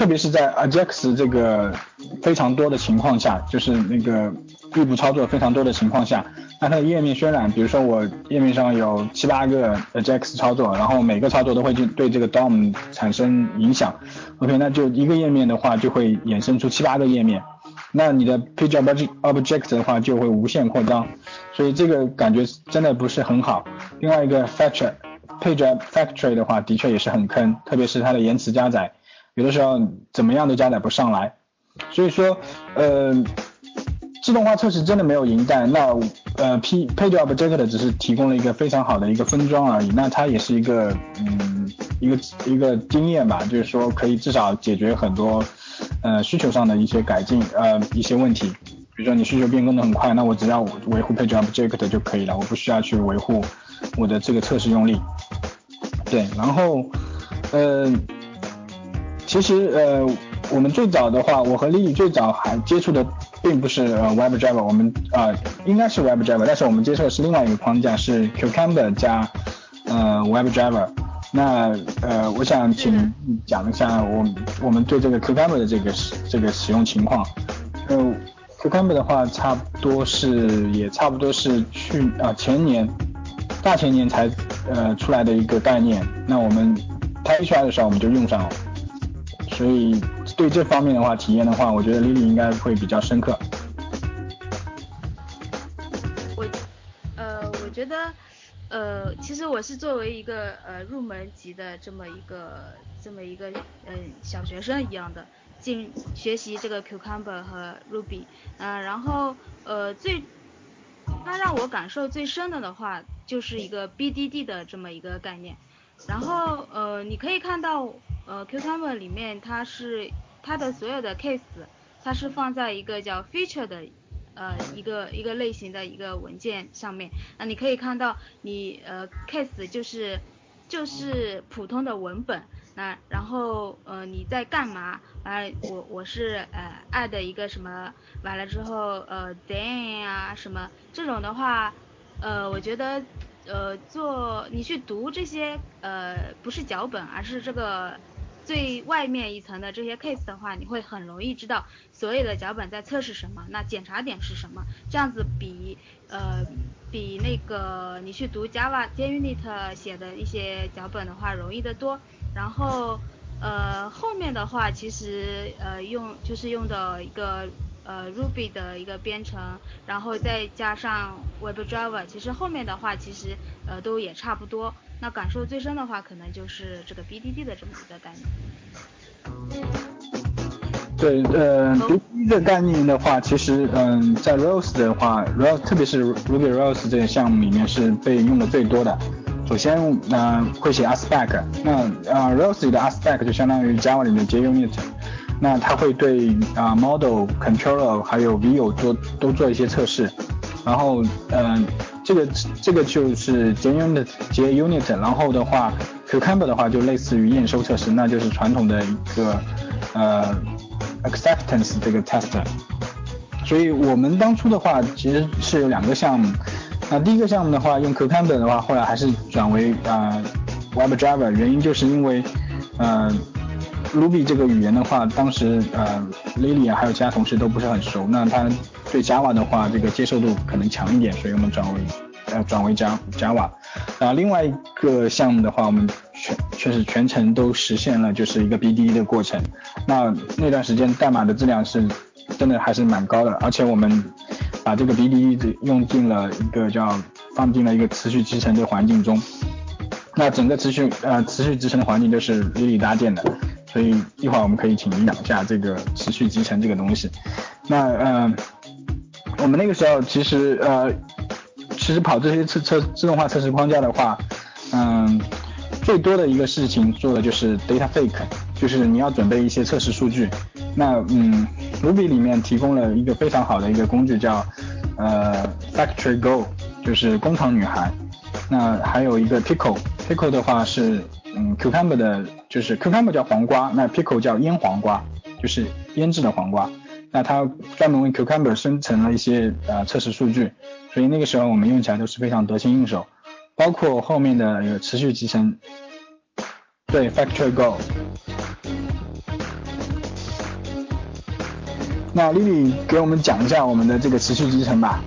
特别是在 Ajax 这个非常多的情况下，就是那个异步操作非常多的情况下，那它的页面渲染，比如说我页面上有七八个 AJAX 操作，然后每个操作都会对对这个 DOM 产生影响，OK，那就一个页面的话就会衍生出七八个页面，那你的 Page Object Object 的话就会无限扩张，所以这个感觉真的不是很好。另外一个 Factory Page Factory 的话，的确也是很坑，特别是它的延迟加载，有的时候怎么样都加载不上来。所以说，呃，自动化测试真的没有赢蛋。那呃，P Page Object 只是提供了一个非常好的一个分装而已。那它也是一个，嗯，一个一个经验吧，就是说可以至少解决很多呃需求上的一些改进，呃一些问题。比如说你需求变更的很快，那我只要维护 Page Object 就可以了，我不需要去维护我的这个测试用例。对，然后，呃，其实呃。我们最早的话，我和丽丽最早还接触的并不是呃 WebDriver，我们啊应该是 WebDriver，但是我们接触的是另外一个框架，是 Cucumber 加呃 WebDriver。那呃，我想请讲一下我我们对这个 Cucumber 的这个使这个使用情况。呃，Cucumber 的话，差不多是也差不多是去啊前年大前年才呃出来的一个概念。那我们它一出来的时候，我们就用上了。所以对这方面的话，体验的话，我觉得 Lily 应该会比较深刻。我，呃，我觉得，呃，其实我是作为一个呃入门级的这么一个这么一个嗯小学生一样的进学习这个 Cucumber 和 Ruby，嗯，然后呃最，它让我感受最深的的话，就是一个 BDD 的这么一个概念。然后呃你可以看到。呃，Cucumber 里面它是它的所有的 case，它是放在一个叫 feature 的呃一个一个类型的一个文件上面。那你可以看到你呃 case 就是就是普通的文本。那然后呃你在干嘛？完了我我是呃 add 一个什么？完了之后呃 then 啊什么这种的话，呃我觉得呃做你去读这些呃不是脚本，而是这个。最外面一层的这些 case 的话，你会很容易知道所有的脚本在测试什么，那检查点是什么，这样子比呃比那个你去读 Java JUnit 写的一些脚本的话容易得多。然后呃后面的话其实呃用就是用的一个呃 Ruby 的一个编程，然后再加上 WebDriver，其实后面的话其实呃都也差不多。那感受最深的话，可能就是这个 BDD 的这么一个概念。对，呃，BDD 的概念的话，其实，嗯，在 Rails 的话，Rails 特别是 Ruby Rails 这个项目里面是被用的最多的。首先，那会写 Aspect，那啊 Rails 里的 Aspect 就相当于 Java 里的 JUnit，那它会对啊 Model Controller 还有 View 做都做一些测试，然后，嗯。这个这个就是 JUnit JUnit，然后的话，Cucumber 的话就类似于验收测试，那就是传统的一个呃 acceptance 这个 test。所以我们当初的话其实是有两个项目，那第一个项目的话用 Cucumber 的话，后来还是转为呃 WebDriver，原因就是因为呃 Ruby 这个语言的话，当时呃 Lily 还有其他同事都不是很熟，那他。对 Java 的话，这个接受度可能强一点，所以我们转为呃转为 Java Java。啊，另外一个项目的话，我们全确实全程都实现了就是一个 BDE 的过程。那那段时间代码的质量是真的还是蛮高的，而且我们把这个 BDE 用进了一个叫放进了一个持续集成的环境中。那整个持续呃持续集成的环境都是 Lily 搭建的，所以一会儿我们可以请你讲一下这个持续集成这个东西。那嗯。我们那个时候其实呃，其实跑这些测测自动化测试框架的话，嗯，最多的一个事情做的就是 data fake，就是你要准备一些测试数据。那嗯，Ruby 里面提供了一个非常好的一个工具叫呃 Factory Go，就是工厂女孩。那还有一个 Pickle，Pickle 的话是嗯 Cucumber 的，就是 Cucumber 叫黄瓜，那 Pickle 叫腌黄瓜，就是腌制的黄瓜。那它专门为 Cucumber 生成了一些呃测试数据，所以那个时候我们用起来都是非常得心应手，包括后面的有持续集成，对 Factory Go。那丽丽给我们讲一下我们的这个持续集成吧。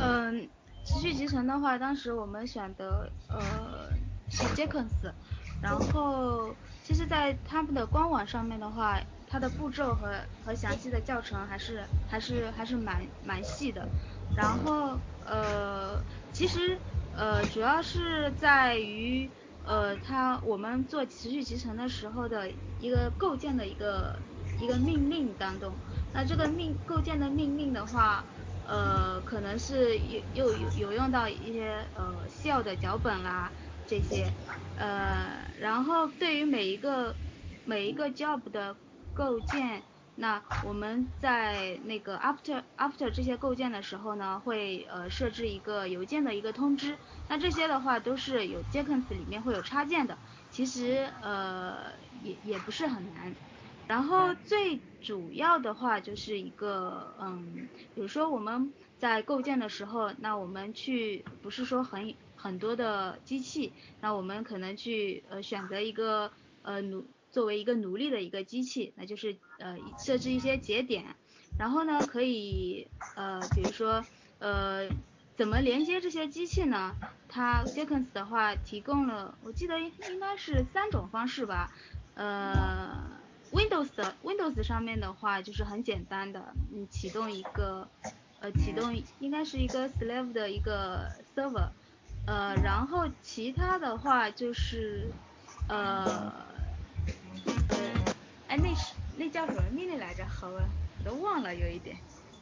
嗯，持续集成的话，当时我们选的呃是 Jenkins，然后其实，在他们的官网上面的话，它的步骤和和详细的教程还是还是还是蛮蛮细的。然后呃，其实呃主要是在于。呃，它我们做持续集成的时候的一个构建的一个一个命令当中，那这个命构建的命令的话，呃，可能是有又有有用到一些呃 shell 的脚本啦这些，呃，然后对于每一个每一个 job 的构建。那我们在那个 after after 这些构建的时候呢，会呃设置一个邮件的一个通知。那这些的话都是有 Jenkins 里面会有插件的，其实呃也也不是很难。然后最主要的话就是一个嗯，比如说我们在构建的时候，那我们去不是说很很多的机器，那我们可能去呃选择一个呃努。作为一个奴隶的一个机器，那就是呃设置一些节点，然后呢可以呃比如说呃怎么连接这些机器呢？它 Jenkins 的话提供了，我记得应该是三种方式吧。呃 Windows 的 Windows 上面的话就是很简单的，你启动一个呃启动应该是一个 Slave 的一个 Server，呃然后其他的话就是呃。哎，那是那叫什么命令来着？好啊，都忘了有一点，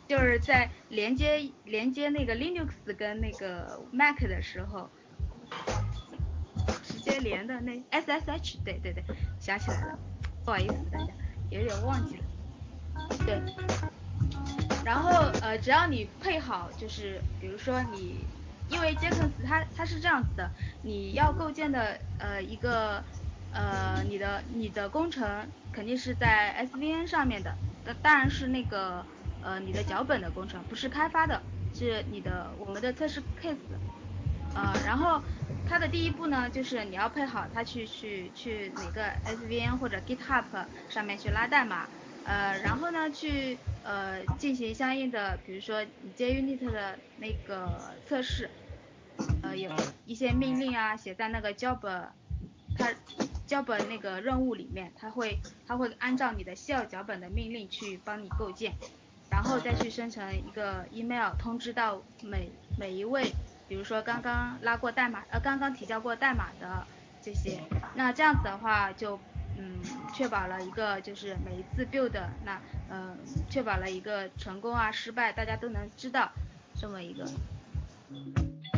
就是在连接连接那个 Linux 跟那个 Mac 的时候，直接连的那 SSH，对对对，想起来了，不好意思大家，有点忘记了。对，然后呃，只要你配好，就是比如说你，因为 Jenkins 它它是这样子的，你要构建的呃一个。呃，你的你的工程肯定是在 SVN 上面的，那当然是那个呃你的脚本的工程，不是开发的，是你的我们的测试 case，呃，然后它的第一步呢，就是你要配好它去去去哪个 SVN 或者 GitHub 上面去拉代码，呃，然后呢去呃进行相应的，比如说你 JUnit 的那个测试，呃有一些命令啊写在那个 job 它。脚本那个任务里面，它会它会按照你的需要脚本的命令去帮你构建，然后再去生成一个 email 通知到每每一位，比如说刚刚拉过代码呃刚刚提交过代码的这些，那这样子的话就嗯确保了一个就是每一次 build 那嗯确保了一个成功啊失败大家都能知道这么一个，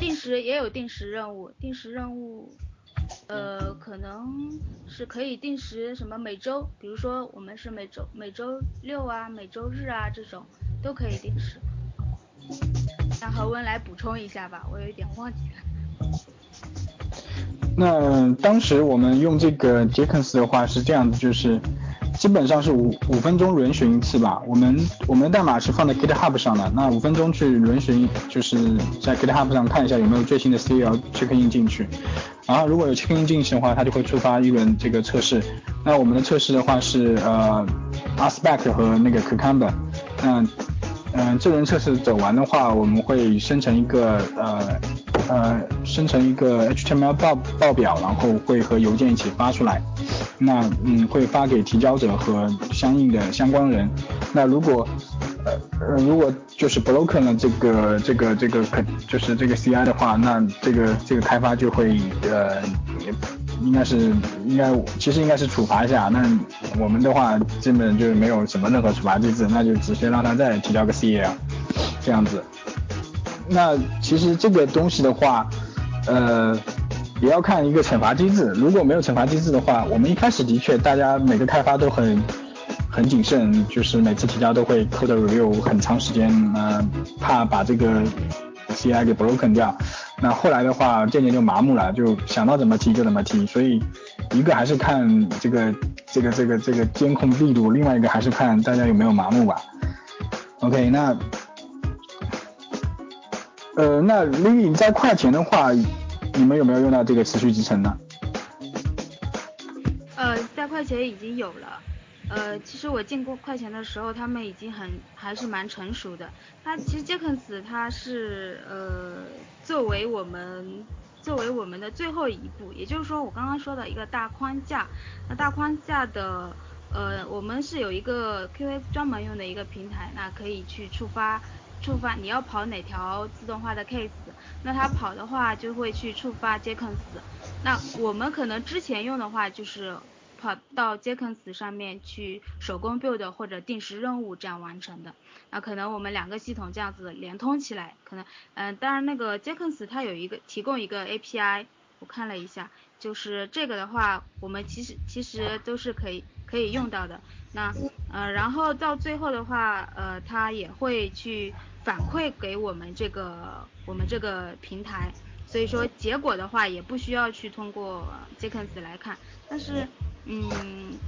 定时也有定时任务，定时任务。呃，可能是可以定时，什么每周，比如说我们是每周每周六啊，每周日啊这种都可以定时。让何温来补充一下吧，我有一点忘记了。那当时我们用这个 Jenkins 的话是这样的，就是。基本上是五五分钟轮巡一次吧。我们我们的代码是放在 GitHub 上的，那五分钟去轮巡，就是在 GitHub 上看一下有没有最新的 CL check in 进去。然后如果有 check in 进去的话，它就会触发一轮这个测试。那我们的测试的话是呃 Aspect 和那个 Cucumber。嗯嗯，这轮测试走完的话，我们会生成一个呃呃生成一个 HTML 报报表，然后会和邮件一起发出来。那嗯会发给提交者和相应的相关人。那如果呃呃如果就是 broken 了这个这个这个可就是这个 CI 的话，那这个这个开发就会呃应该是应该其实应该是处罚一下。那我们的话基本就是没有什么任何处罚机制，那就直接让他再提交个 CL 这样子。那其实这个东西的话，呃。也要看一个惩罚机制，如果没有惩罚机制的话，我们一开始的确大家每个开发都很很谨慎，就是每次提交都会 code review 很长时间，嗯，怕把这个 CI 给 broken 掉。那后来的话渐渐就麻木了，就想到怎么提就怎么提。所以一个还是看这个这个这个这个监控力度，另外一个还是看大家有没有麻木吧。OK，那呃那 Lily 在快钱的话。你们有没有用到这个持续集成呢？呃，在快钱已经有了。呃，其实我进过快钱的时候，他们已经很还是蛮成熟的。它其实 Jenkins 它是呃作为我们作为我们的最后一步，也就是说我刚刚说的一个大框架。那大框架的呃，我们是有一个 QA 专门用的一个平台，那可以去触发触发你要跑哪条自动化的 case，那它跑的话就会去触发 Jenkins。那我们可能之前用的话就是。跑到 Jenkins 上面去手工 build 或者定时任务这样完成的，那可能我们两个系统这样子连通起来，可能嗯，当然那个 Jenkins 它有一个提供一个 API，我看了一下，就是这个的话，我们其实其实都是可以可以用到的。那呃，然后到最后的话，呃，它也会去反馈给我们这个我们这个平台，所以说结果的话也不需要去通过 Jenkins 来看，但是。嗯，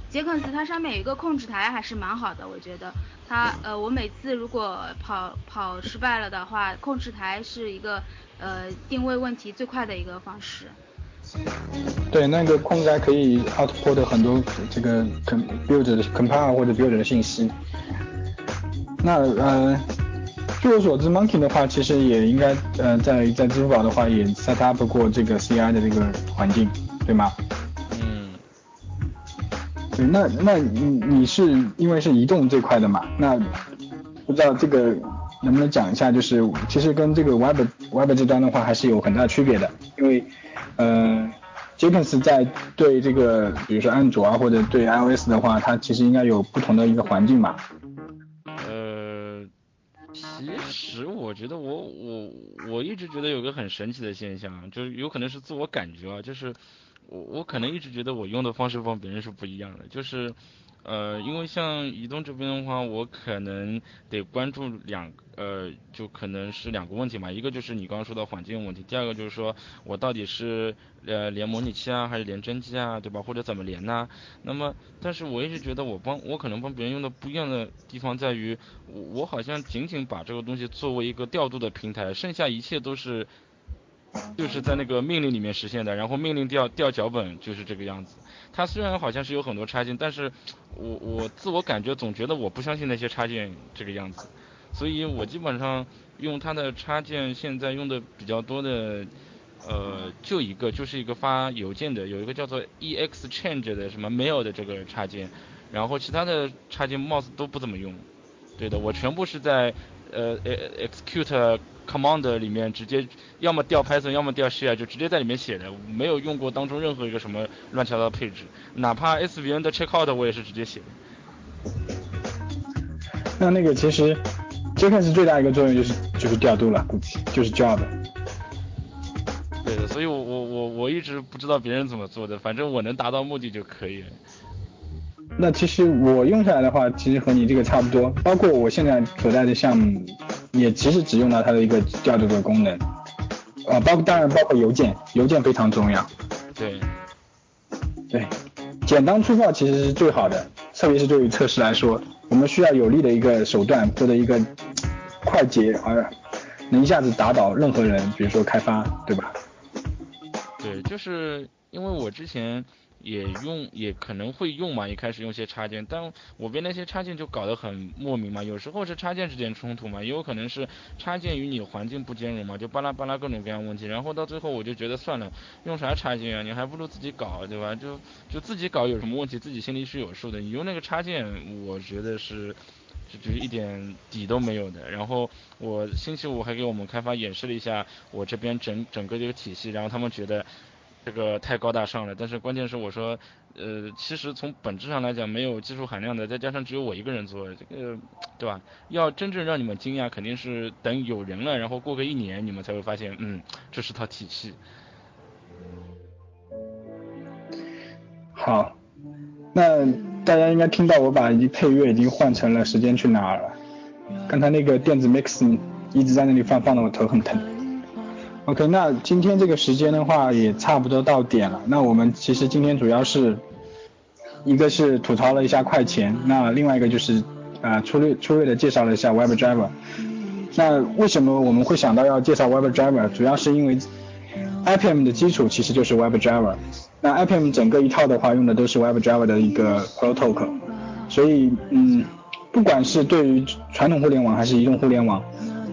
杰克斯它上面有一个控制台，还是蛮好的，我觉得。它呃，我每次如果跑跑失败了的话，控制台是一个呃定位问题最快的一个方式。对，那个控制台可以 output 很多这个 com build 的 compile 或者 build 的信息。那呃，据我所知，Monkey 的话其实也应该呃在在支付宝的话也 set up 过这个 CI 的这个环境，对吗？嗯。对那那你你是因为是移动这块的嘛？那不知道这个能不能讲一下，就是其实跟这个 Web Web 这端的话还是有很大区别的，因为呃 Jenkins 在对这个比如说安卓啊或者对 iOS 的话，它其实应该有不同的一个环境嘛。其实我觉得我我我一直觉得有个很神奇的现象，就是有可能是自我感觉啊，就是。我我可能一直觉得我用的方式方别人是不一样的，就是，呃，因为像移动这边的话，我可能得关注两，呃，就可能是两个问题嘛，一个就是你刚刚说的环境问题，第二个就是说我到底是呃连模拟器啊，还是连真机啊，对吧？或者怎么连呢？那么，但是我一直觉得我帮我可能帮别人用的不一样的地方在于，我我好像仅仅把这个东西作为一个调度的平台，剩下一切都是。就是在那个命令里面实现的，然后命令调调脚本就是这个样子。它虽然好像是有很多插件，但是我我自我感觉总觉得我不相信那些插件这个样子，所以我基本上用它的插件现在用的比较多的，呃，就一个就是一个发邮件的，有一个叫做 EXChange 的什么 Mail 的这个插件，然后其他的插件貌似都不怎么用。对的，我全部是在呃 execute。Command 里面直接要么调 Python，要么调 Shell，，就直接在里面写的，没有用过当中任何一个什么乱七八糟配置，哪怕 SVN 的 checkout 我也是直接写的。那那个其实 Jenkins 最大一个作用就是就是调度了，估计就是 job。对的，所以我我我我一直不知道别人怎么做的，反正我能达到目的就可以了。那其实我用下来的话，其实和你这个差不多，包括我现在所在的项目，也其实只用到它的一个调度的功能，啊，包括当然包括邮件，邮件非常重要。对，对，简单粗暴其实是最好的，特别是对于测试来说，我们需要有力的一个手段或者一个快捷而能一下子打倒任何人，比如说开发，对吧？对，就是因为我之前。也用也可能会用嘛，一开始用些插件，但我被那些插件就搞得很莫名嘛。有时候是插件之间冲突嘛，也有可能是插件与你环境不兼容嘛，就巴拉巴拉各种各样问题。然后到最后我就觉得算了，用啥插件啊？你还不如自己搞，对吧？就就自己搞有什么问题，自己心里是有数的。你用那个插件，我觉得是就就是一点底都没有的。然后我星期五还给我们开发演示了一下我这边整整个这个体系，然后他们觉得。这个太高大上了，但是关键是我说，呃，其实从本质上来讲没有技术含量的，再加上只有我一个人做，这个，对吧？要真正让你们惊讶，肯定是等有人了，然后过个一年，你们才会发现，嗯，这是套体系。好，那大家应该听到我把一配乐已经换成了时间去哪儿了，刚才那个电子 mix 一直在那里放，放的我头很疼。OK，那今天这个时间的话也差不多到点了。那我们其实今天主要是一个是吐槽了一下快钱，那另外一个就是啊粗略粗略的介绍了一下 WebDriver。那为什么我们会想到要介绍 WebDriver？主要是因为 IPM 的基础其实就是 WebDriver。那 IPM 整个一套的话用的都是 WebDriver 的一个 protocol，所以嗯，不管是对于传统互联网还是移动互联网，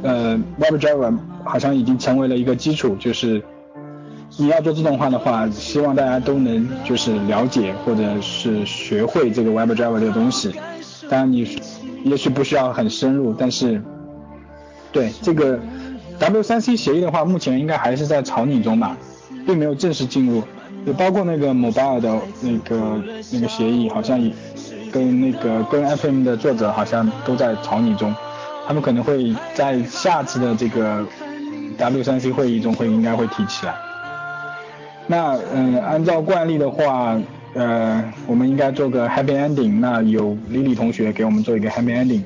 呃，WebDriver 好像已经成为了一个基础，就是你要做自动化的话，希望大家都能就是了解或者是学会这个 WebDriver 这个东西。当然你也许不需要很深入，但是对这个 W3C 协议的话，目前应该还是在草拟中吧，并没有正式进入。也包括那个 Mobile 的那个那个协议，好像也跟那个跟 FM 的作者好像都在草拟中，他们可能会在下次的这个 W3C 会议中会应该会提起来。那嗯，按照惯例的话，呃，我们应该做个 Happy Ending，那有 Lily 同学给我们做一个 Happy Ending。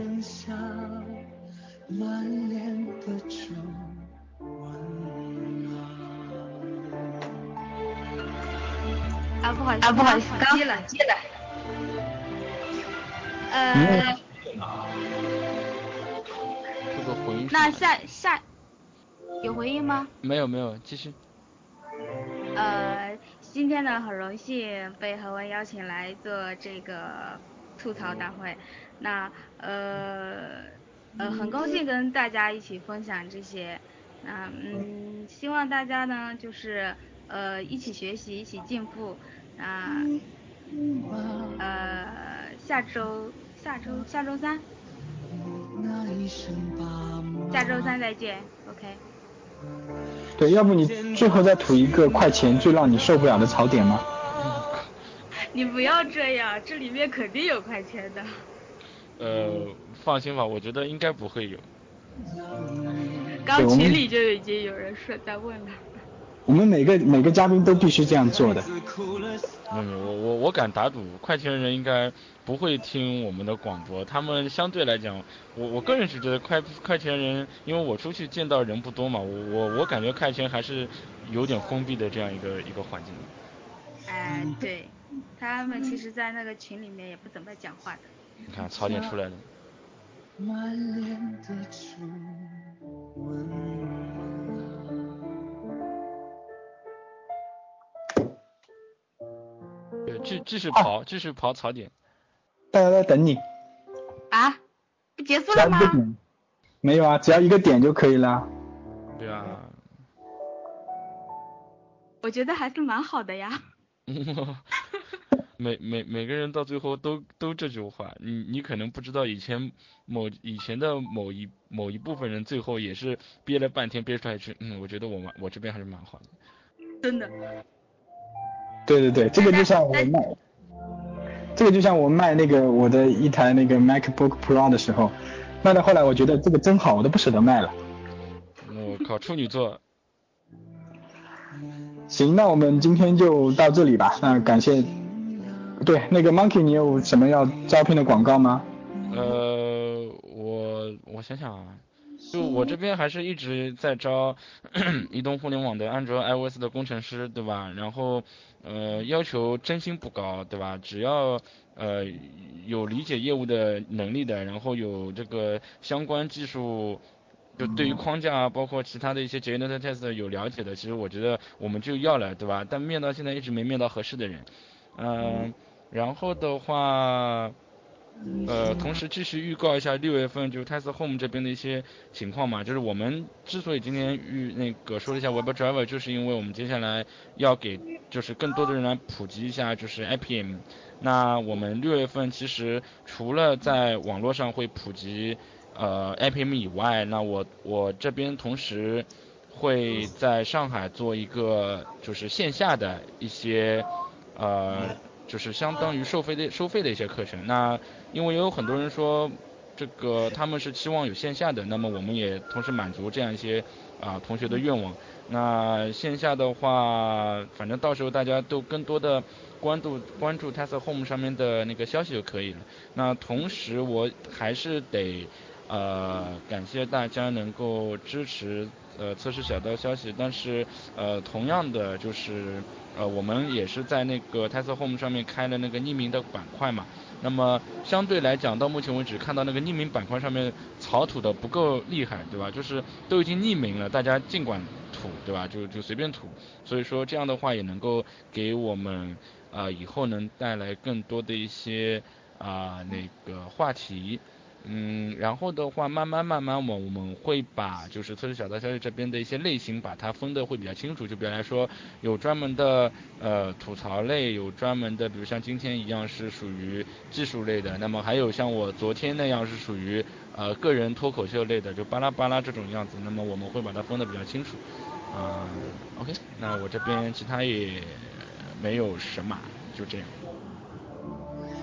啊，不好意思，啊，不好意思，刚接了，接了。呃。这那下下有回应吗？没有没有，继续。呃，今天呢很荣幸被何文邀请来做这个吐槽大会，那呃呃很高兴跟大家一起分享这些，那嗯希望大家呢就是呃一起学习一起进步，啊呃下周下周下周三，下周三再见，OK。对，要不你最后再吐一个快钱最让你受不了的槽点吗？你不要这样，这里面肯定有快钱的。呃，放心吧，我觉得应该不会有。刚群里就已经有人说在问了。我们每个每个嘉宾都必须这样做的。嗯，我我我敢打赌，快钱人应该。不会听我们的广播，他们相对来讲，我我个人是觉得快快钱人，因为我出去见到人不多嘛，我我我感觉快钱还是有点封闭的这样一个一个环境。哎，对，他们其实，在那个群里面也不怎么讲话的。你看槽点出来了。对，继继续跑，继续跑槽点。大家在等你。啊？不结束了吗？没有啊，只要一个点就可以了。对啊。我觉得还是蛮好的呀。每每每个人到最后都都这句话，你你可能不知道以前某以前的某一某一部分人最后也是憋了半天憋出来一句，嗯，我觉得我蛮我这边还是蛮好的。真的。对对对，这个就像我卖。这个就像我卖那个我的一台那个 MacBook Pro 的时候，卖到后来我觉得这个真好，我都不舍得卖了。我靠，处女座。行，那我们今天就到这里吧。那感谢。对，那个 Monkey，你有什么要招聘的广告吗？呃，我我想想啊。就我这边还是一直在招 移动互联网的安卓、iOS 的工程师，对吧？然后呃要求真心不高，对吧？只要呃有理解业务的能力的，然后有这个相关技术，就对于框架啊包括其他的一些 j u n i test 有了解的，其实我觉得我们就要了，对吧？但面到现在一直没面到合适的人，嗯，然后的话。呃，同时继续预告一下六月份就是 Tesla Home 这边的一些情况嘛，就是我们之所以今天预那个说了一下 WebDriver，就是因为我们接下来要给就是更多的人来普及一下就是 IPM。那我们六月份其实除了在网络上会普及呃 IPM 以外，那我我这边同时会在上海做一个就是线下的一些呃。就是相当于收费的收费的一些课程，那因为也有很多人说，这个他们是期望有线下的，那么我们也同时满足这样一些啊同学的愿望。那线下的话，反正到时候大家都更多的关注关注 Tesla Home 上面的那个消息就可以了。那同时我还是得呃感谢大家能够支持呃测试小道消息，但是呃同样的就是。呃，我们也是在那个 Tesla Home 上面开了那个匿名的板块嘛。那么相对来讲，到目前为止看到那个匿名板块上面草吐的不够厉害，对吧？就是都已经匿名了，大家尽管吐，对吧？就就随便吐。所以说这样的话也能够给我们啊以后能带来更多的一些啊那个话题。嗯，然后的话，慢慢慢慢，我我们会把就是测试小道消息这边的一些类型，把它分的会比较清楚。就比方来说，有专门的呃吐槽类，有专门的，比如像今天一样是属于技术类的，那么还有像我昨天那样是属于呃个人脱口秀类的，就巴拉巴拉这种样子。那么我们会把它分的比较清楚。啊，OK，那我这边其他也没有什么，就这样。